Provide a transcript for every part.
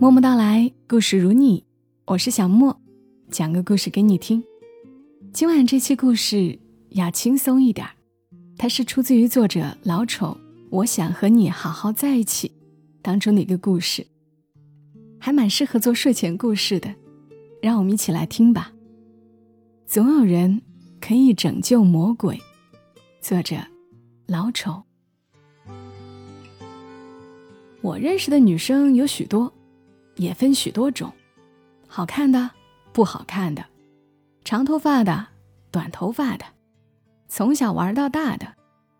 默默到来，故事如你，我是小莫，讲个故事给你听。今晚这期故事要轻松一点，它是出自于作者老丑，我想和你好好在一起当中的一个故事，还蛮适合做睡前故事的。让我们一起来听吧。总有人可以拯救魔鬼，作者老丑。我认识的女生有许多。也分许多种，好看的，不好看的，长头发的，短头发的，从小玩到大的，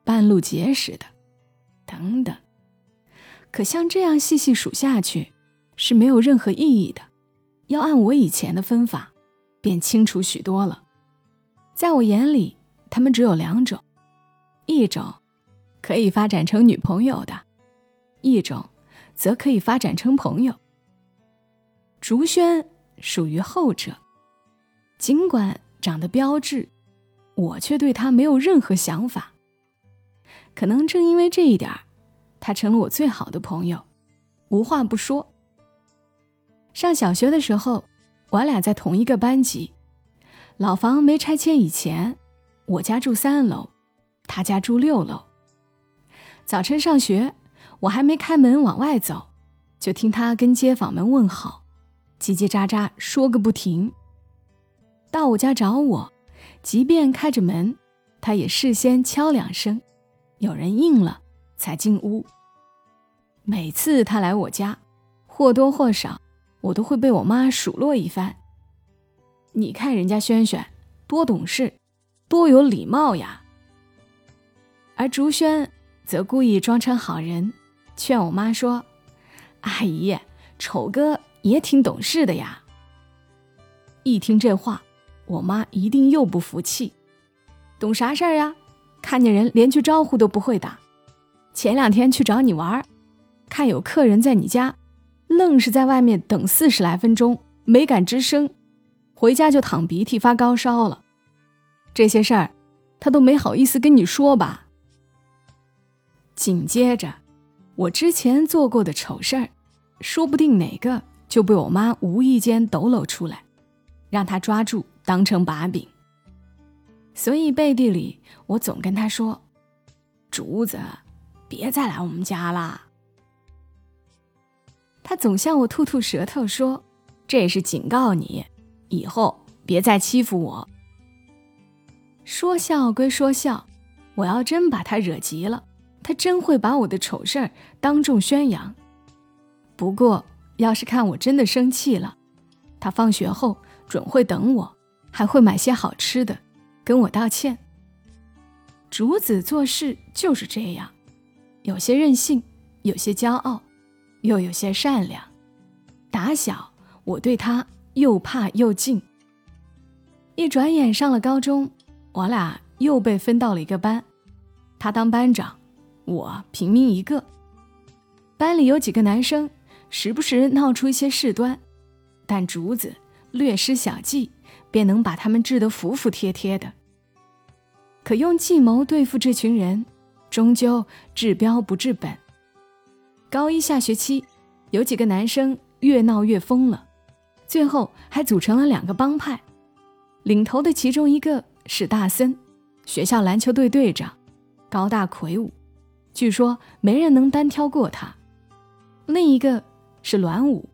半路结识的，等等。可像这样细细数下去，是没有任何意义的。要按我以前的分法，便清楚许多了。在我眼里，他们只有两种：一种可以发展成女朋友的，一种则可以发展成朋友。竹轩属于后者，尽管长得标致，我却对他没有任何想法。可能正因为这一点他成了我最好的朋友，无话不说。上小学的时候，我俩在同一个班级。老房没拆迁以前，我家住三楼，他家住六楼。早晨上学，我还没开门往外走，就听他跟街坊们问好。叽叽喳喳说个不停。到我家找我，即便开着门，他也事先敲两声，有人应了才进屋。每次他来我家，或多或少，我都会被我妈数落一番。你看人家轩轩多懂事，多有礼貌呀。而竹轩则故意装成好人，劝我妈说：“阿姨，丑哥。”也挺懂事的呀。一听这话，我妈一定又不服气。懂啥事儿呀？看见人连句招呼都不会打。前两天去找你玩，看有客人在你家，愣是在外面等四十来分钟，没敢吱声。回家就淌鼻涕、发高烧了。这些事儿，他都没好意思跟你说吧。紧接着，我之前做过的丑事儿，说不定哪个。就被我妈无意间抖搂出来，让他抓住当成把柄。所以背地里我总跟他说：“竹子，别再来我们家啦。”他总向我吐吐舌头说：“这是警告你，以后别再欺负我。”说笑归说笑，我要真把他惹急了，他真会把我的丑事儿当众宣扬。不过。要是看我真的生气了，他放学后准会等我，还会买些好吃的，跟我道歉。竹子做事就是这样，有些任性，有些骄傲，又有些善良。打小我对他又怕又敬。一转眼上了高中，我俩又被分到了一个班，他当班长，我平民一个。班里有几个男生。时不时闹出一些事端，但竹子略施小计，便能把他们治得服服帖帖的。可用计谋对付这群人，终究治标不治本。高一下学期，有几个男生越闹越疯了，最后还组成了两个帮派。领头的其中一个是大森，学校篮球队队长，高大魁梧，据说没人能单挑过他。另一个。是栾武，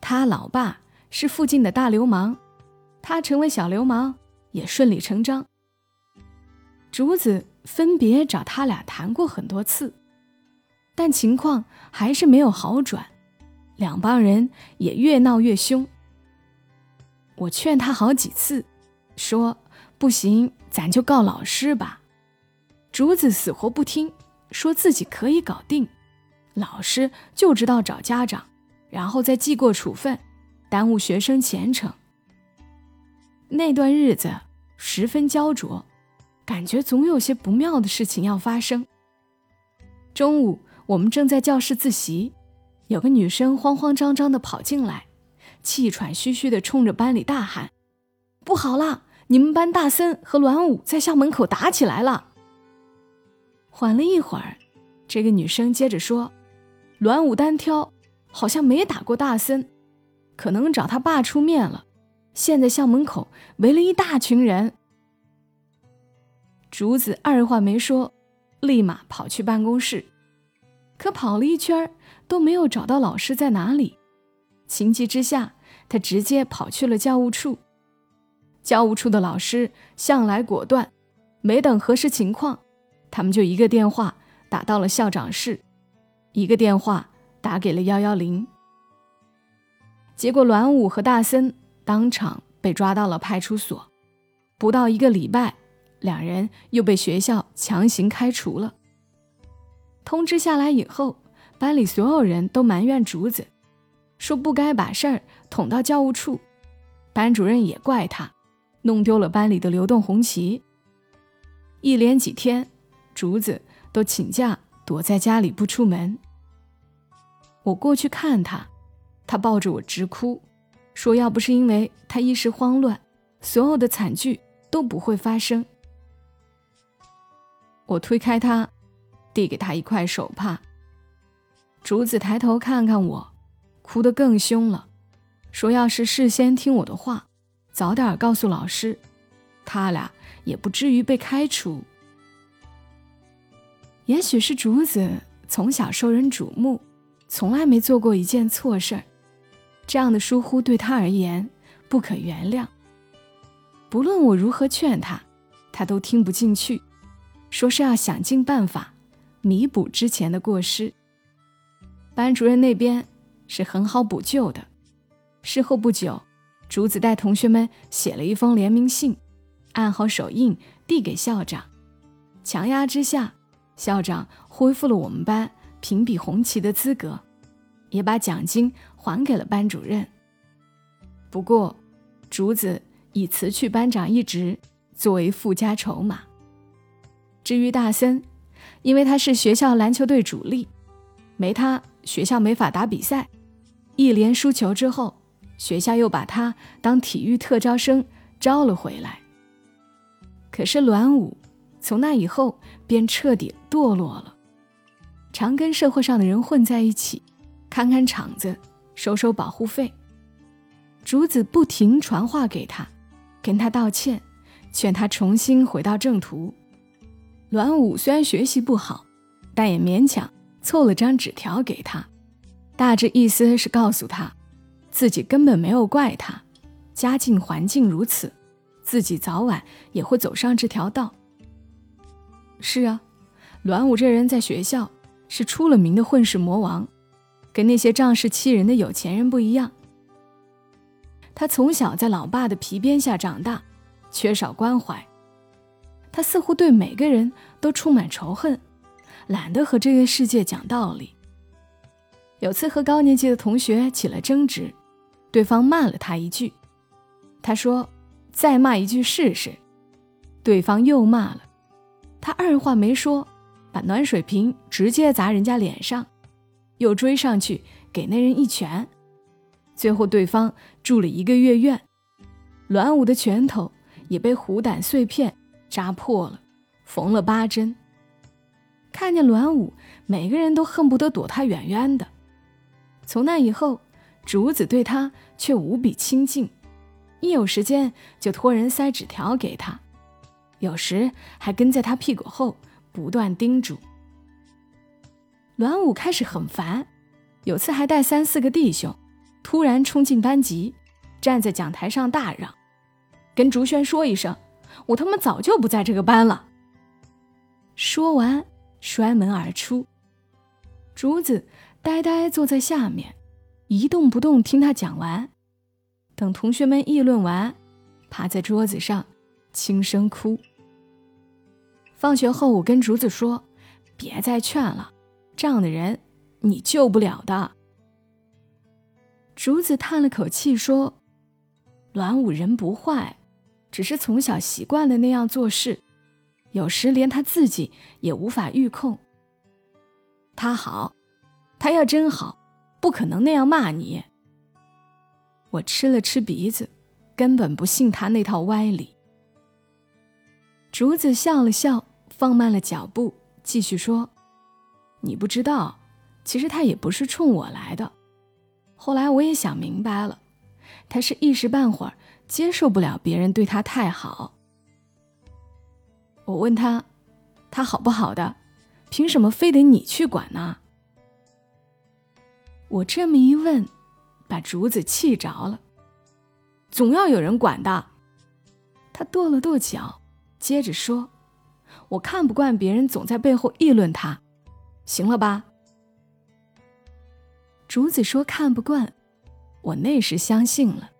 他老爸是附近的大流氓，他成为小流氓也顺理成章。竹子分别找他俩谈过很多次，但情况还是没有好转，两帮人也越闹越凶。我劝他好几次，说不行，咱就告老师吧。竹子死活不听，说自己可以搞定，老师就知道找家长。然后再记过处分，耽误学生前程。那段日子十分焦灼，感觉总有些不妙的事情要发生。中午，我们正在教室自习，有个女生慌慌张张地跑进来，气喘吁吁地冲着班里大喊：“不好啦！你们班大森和栾武在校门口打起来了。”缓了一会儿，这个女生接着说：“栾武单挑。”好像没打过大森，可能找他爸出面了。现在校门口围了一大群人。竹子二话没说，立马跑去办公室，可跑了一圈都没有找到老师在哪里。情急之下，他直接跑去了教务处。教务处的老师向来果断，没等核实情况，他们就一个电话打到了校长室，一个电话打给了幺幺零。结果，栾武和大森当场被抓到了派出所，不到一个礼拜。两人又被学校强行开除了。通知下来以后，班里所有人都埋怨竹子，说不该把事儿捅到教务处。班主任也怪他，弄丢了班里的流动红旗。一连几天，竹子都请假躲在家里不出门。我过去看他，他抱着我直哭，说要不是因为他一时慌乱，所有的惨剧都不会发生。我推开他，递给他一块手帕。竹子抬头看看我，哭得更凶了，说：“要是事先听我的话，早点告诉老师，他俩也不至于被开除。”也许是竹子从小受人瞩目，从来没做过一件错事儿，这样的疏忽对他而言不可原谅。不论我如何劝他，他都听不进去。说是要想尽办法弥补之前的过失。班主任那边是很好补救的。事后不久，竹子带同学们写了一封联名信，按好手印递给校长。强压之下，校长恢复了我们班评比红旗的资格，也把奖金还给了班主任。不过，竹子已辞去班长一职，作为附加筹码。至于大森，因为他是学校篮球队主力，没他学校没法打比赛。一连输球之后，学校又把他当体育特招生招了回来。可是栾武从那以后便彻底堕落了，常跟社会上的人混在一起，看看场子，收收保护费。竹子不停传话给他，跟他道歉，劝他重新回到正途。栾武虽然学习不好，但也勉强凑了张纸条给他，大致意思是告诉他，自己根本没有怪他，家境环境如此，自己早晚也会走上这条道。是啊，栾武这人在学校是出了名的混世魔王，跟那些仗势欺人的有钱人不一样。他从小在老爸的皮鞭下长大，缺少关怀。他似乎对每个人都充满仇恨，懒得和这个世界讲道理。有次和高年级的同学起了争执，对方骂了他一句，他说：“再骂一句试试。”对方又骂了，他二话没说，把暖水瓶直接砸人家脸上，又追上去给那人一拳，最后对方住了一个月院，栾武的拳头也被虎胆碎片。扎破了，缝了八针。看见栾武，每个人都恨不得躲他远远的。从那以后，竹子对他却无比亲近，一有时间就托人塞纸条给他，有时还跟在他屁股后不断叮嘱。栾武开始很烦，有次还带三四个弟兄，突然冲进班级，站在讲台上大嚷：“跟竹轩说一声。”我他妈早就不在这个班了。说完，摔门而出。竹子呆呆坐在下面，一动不动听他讲完。等同学们议论完，趴在桌子上轻声哭。放学后，我跟竹子说：“别再劝了，这样的人你救不了的。”竹子叹了口气说：“栾武人不坏。”只是从小习惯了那样做事，有时连他自己也无法预控。他好，他要真好，不可能那样骂你。我吃了吃鼻子，根本不信他那套歪理。竹子笑了笑，放慢了脚步，继续说：“你不知道，其实他也不是冲我来的，后来我也想明白了，他是一时半会儿接受不了别人对他太好。我问他，他好不好的，凭什么非得你去管呢？我这么一问，把竹子气着了。总要有人管的。他跺了跺脚，接着说：“我看不惯别人总在背后议论他，行了吧？”竹子说：“看不惯。”我那时相信了，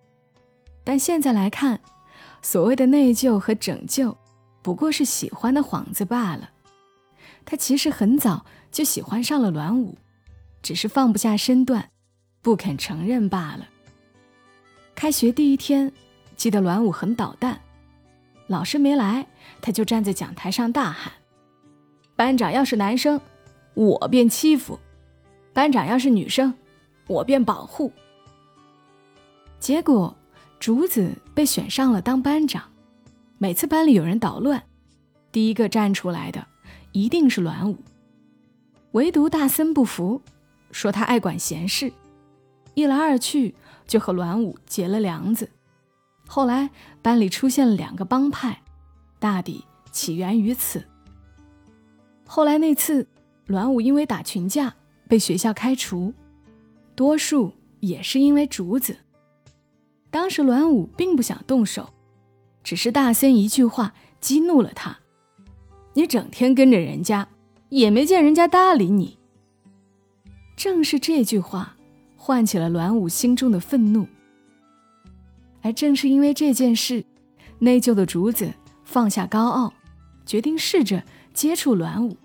但现在来看，所谓的内疚和拯救，不过是喜欢的幌子罢了。他其实很早就喜欢上了栾武，只是放不下身段，不肯承认罢了。开学第一天，记得栾武很捣蛋，老师没来，他就站在讲台上大喊：“班长要是男生，我便欺负；班长要是女生，我便保护。”结果，竹子被选上了当班长。每次班里有人捣乱，第一个站出来的一定是栾武。唯独大森不服，说他爱管闲事。一来二去，就和栾武结了梁子。后来班里出现了两个帮派，大抵起源于此。后来那次，栾武因为打群架被学校开除，多数也是因为竹子。当时栾武并不想动手，只是大森一句话激怒了他：“你整天跟着人家，也没见人家搭理你。”正是这句话唤起了栾武心中的愤怒。而正是因为这件事，内疚的竹子放下高傲，决定试着接触栾武，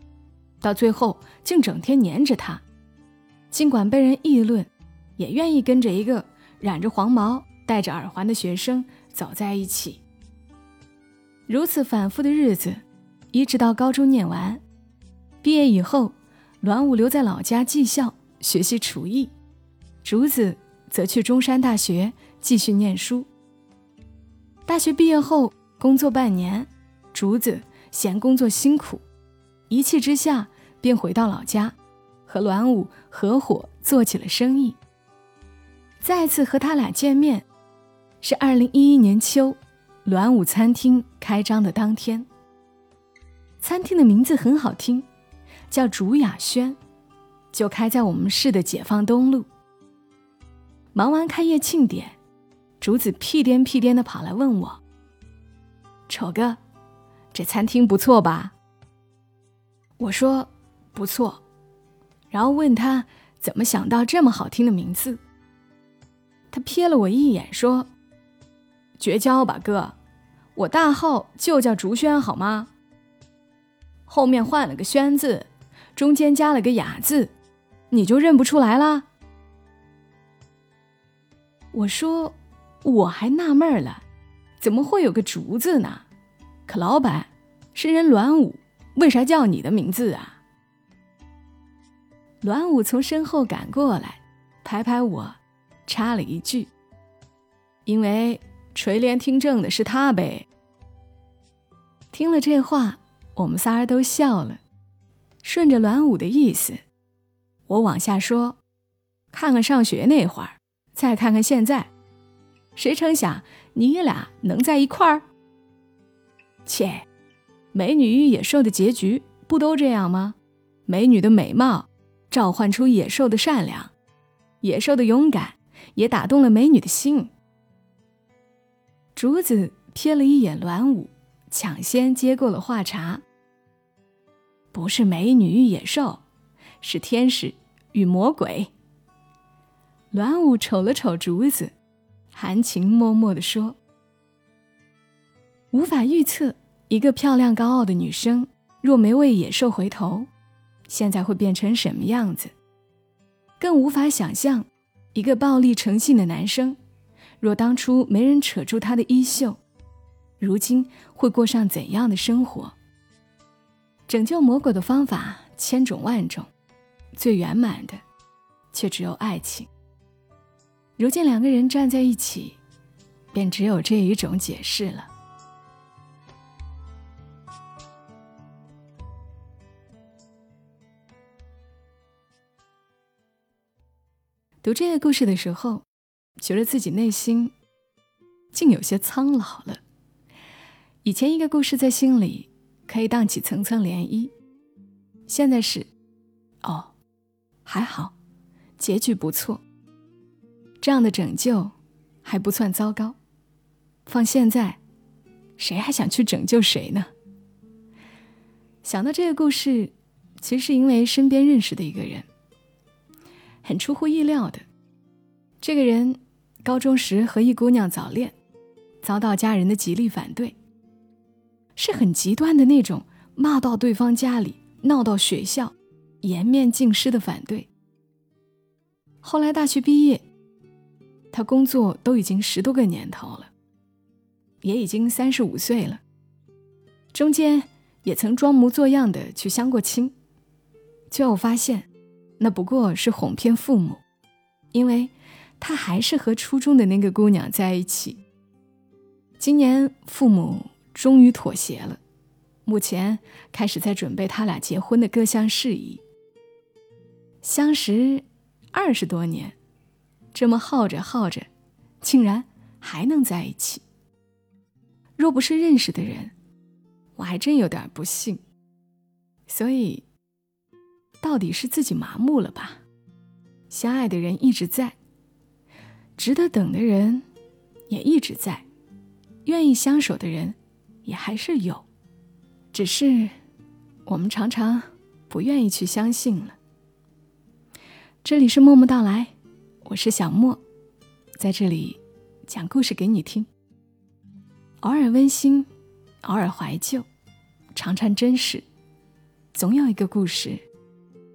到最后竟整天黏着他。尽管被人议论，也愿意跟着一个染着黄毛。戴着耳环的学生走在一起，如此反复的日子，一直到高中念完，毕业以后，栾武留在老家技校学习厨艺，竹子则去中山大学继续念书。大学毕业后工作半年，竹子嫌工作辛苦，一气之下便回到老家，和栾武合伙做起了生意。再次和他俩见面。是二零一一年秋，栾武餐厅开张的当天。餐厅的名字很好听，叫竹雅轩，就开在我们市的解放东路。忙完开业庆典，竹子屁颠屁颠的跑来问我：“丑哥，这餐厅不错吧？”我说：“不错。”然后问他怎么想到这么好听的名字。他瞥了我一眼，说。绝交吧，哥！我大号就叫竹轩，好吗？后面换了个轩字，中间加了个雅字，你就认不出来啦？我说，我还纳闷了，怎么会有个竹字呢？可老板是人栾武，为啥叫你的名字啊？栾武从身后赶过来，拍拍我，插了一句：“因为。”垂帘听政的是他呗。听了这话，我们仨人都笑了。顺着栾武的意思，我往下说：看看上学那会儿，再看看现在，谁成想你俩能在一块儿？切，美女与野兽的结局不都这样吗？美女的美貌召唤出野兽的善良，野兽的勇敢也打动了美女的心。竹子瞥了一眼栾武，抢先接过了话茬：“不是美女与野兽，是天使与魔鬼。”栾武瞅了瞅竹子，含情脉脉地说：“无法预测一个漂亮高傲的女生，若没为野兽回头，现在会变成什么样子？更无法想象一个暴力成性的男生。”若当初没人扯住他的衣袖，如今会过上怎样的生活？拯救魔鬼的方法千种万种，最圆满的却只有爱情。如今两个人站在一起，便只有这一种解释了。读这个故事的时候，觉得自己内心竟有些苍老了。以前一个故事在心里可以荡起层层涟漪，现在是，哦，还好，结局不错。这样的拯救还不算糟糕。放现在，谁还想去拯救谁呢？想到这个故事，其实是因为身边认识的一个人。很出乎意料的，这个人高中时和一姑娘早恋，遭到家人的极力反对，是很极端的那种，骂到对方家里，闹到学校，颜面尽失的反对。后来大学毕业，他工作都已经十多个年头了，也已经三十五岁了，中间也曾装模作样的去相过亲，最后发现。那不过是哄骗父母，因为他还是和初中的那个姑娘在一起。今年父母终于妥协了，目前开始在准备他俩结婚的各项事宜。相识二十多年，这么耗着耗着，竟然还能在一起。若不是认识的人，我还真有点不信。所以。到底是自己麻木了吧？相爱的人一直在，值得等的人也一直在，愿意相守的人也还是有，只是我们常常不愿意去相信了。这里是默默到来，我是小莫，在这里讲故事给你听，偶尔温馨，偶尔怀旧，常常真实，总有一个故事。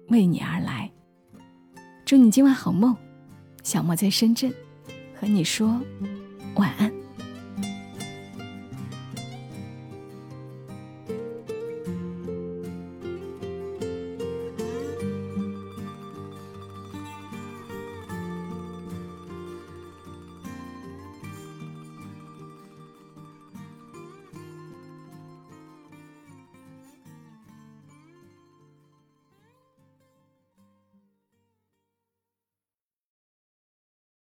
为你而来，祝你今晚好梦。小莫在深圳，和你说晚安